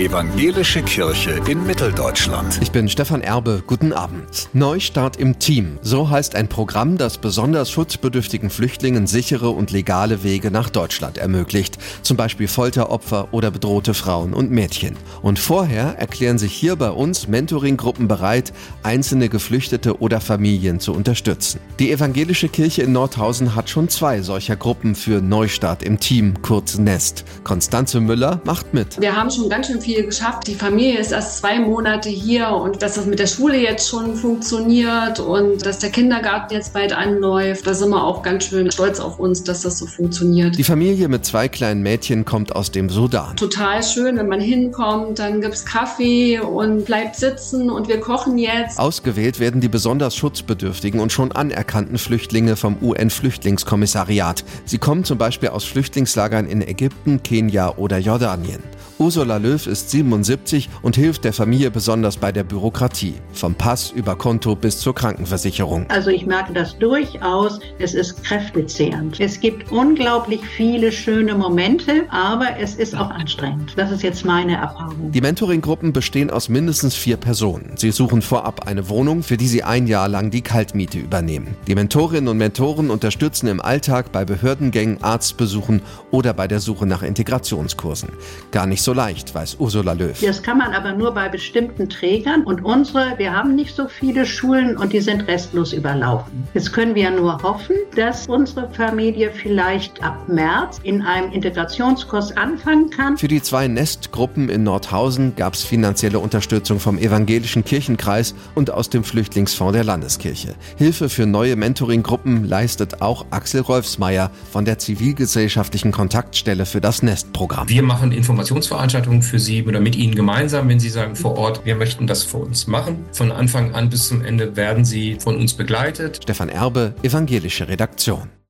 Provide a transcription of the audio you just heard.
Evangelische Kirche in Mitteldeutschland. Ich bin Stefan Erbe, guten Abend. Neustart im Team. So heißt ein Programm, das besonders schutzbedürftigen Flüchtlingen sichere und legale Wege nach Deutschland ermöglicht. Zum Beispiel Folteropfer oder bedrohte Frauen und Mädchen. Und vorher erklären sich hier bei uns Mentoringgruppen bereit, einzelne Geflüchtete oder Familien zu unterstützen. Die Evangelische Kirche in Nordhausen hat schon zwei solcher Gruppen für Neustart im Team, kurz Nest. Konstanze Müller macht mit. Wir haben schon ganz schön viel geschafft. Die Familie ist erst zwei Monate hier und dass das mit der Schule jetzt schon funktioniert und dass der Kindergarten jetzt bald anläuft, da sind wir auch ganz schön stolz auf uns, dass das so funktioniert. Die Familie mit zwei kleinen Mädchen kommt aus dem Sudan. Total schön, wenn man hinkommt, dann gibt es Kaffee und bleibt sitzen und wir kochen jetzt. Ausgewählt werden die besonders schutzbedürftigen und schon anerkannten Flüchtlinge vom UN-Flüchtlingskommissariat. Sie kommen zum Beispiel aus Flüchtlingslagern in Ägypten, Kenia oder Jordanien. Ursula Löw ist 77 und hilft der Familie besonders bei der Bürokratie, vom Pass über Konto bis zur Krankenversicherung. Also ich merke das durchaus, es ist kräftezehrend. Es gibt unglaublich viele schöne Momente, aber es ist auch anstrengend. Das ist jetzt meine Erfahrung. Die Mentoring-Gruppen bestehen aus mindestens vier Personen. Sie suchen vorab eine Wohnung, für die sie ein Jahr lang die Kaltmiete übernehmen. Die Mentorinnen und Mentoren unterstützen im Alltag bei Behördengängen, Arztbesuchen oder bei der Suche nach Integrationskursen. Gar nicht so leicht, weiß Ursula Löw. Das kann man aber nur bei bestimmten Trägern und unsere, wir haben nicht so viele Schulen und die sind restlos überlaufen. Jetzt können wir nur hoffen, dass unsere Familie vielleicht ab März in einem Integrationskurs anfangen kann. Für die zwei Nestgruppen in Nordhausen gab es finanzielle Unterstützung vom Evangelischen Kirchenkreis und aus dem Flüchtlingsfonds der Landeskirche. Hilfe für neue Mentoringgruppen leistet auch Axel Rolfsmeier von der zivilgesellschaftlichen Kontaktstelle für das Nestprogramm. Wir machen Informationsveranstaltungen für Sie oder mit Ihnen gemeinsam, wenn Sie sagen vor Ort, wir möchten das für uns machen. Von Anfang an bis zum Ende werden Sie von uns begleitet. Stefan Erbe, Evangelische Redaktion.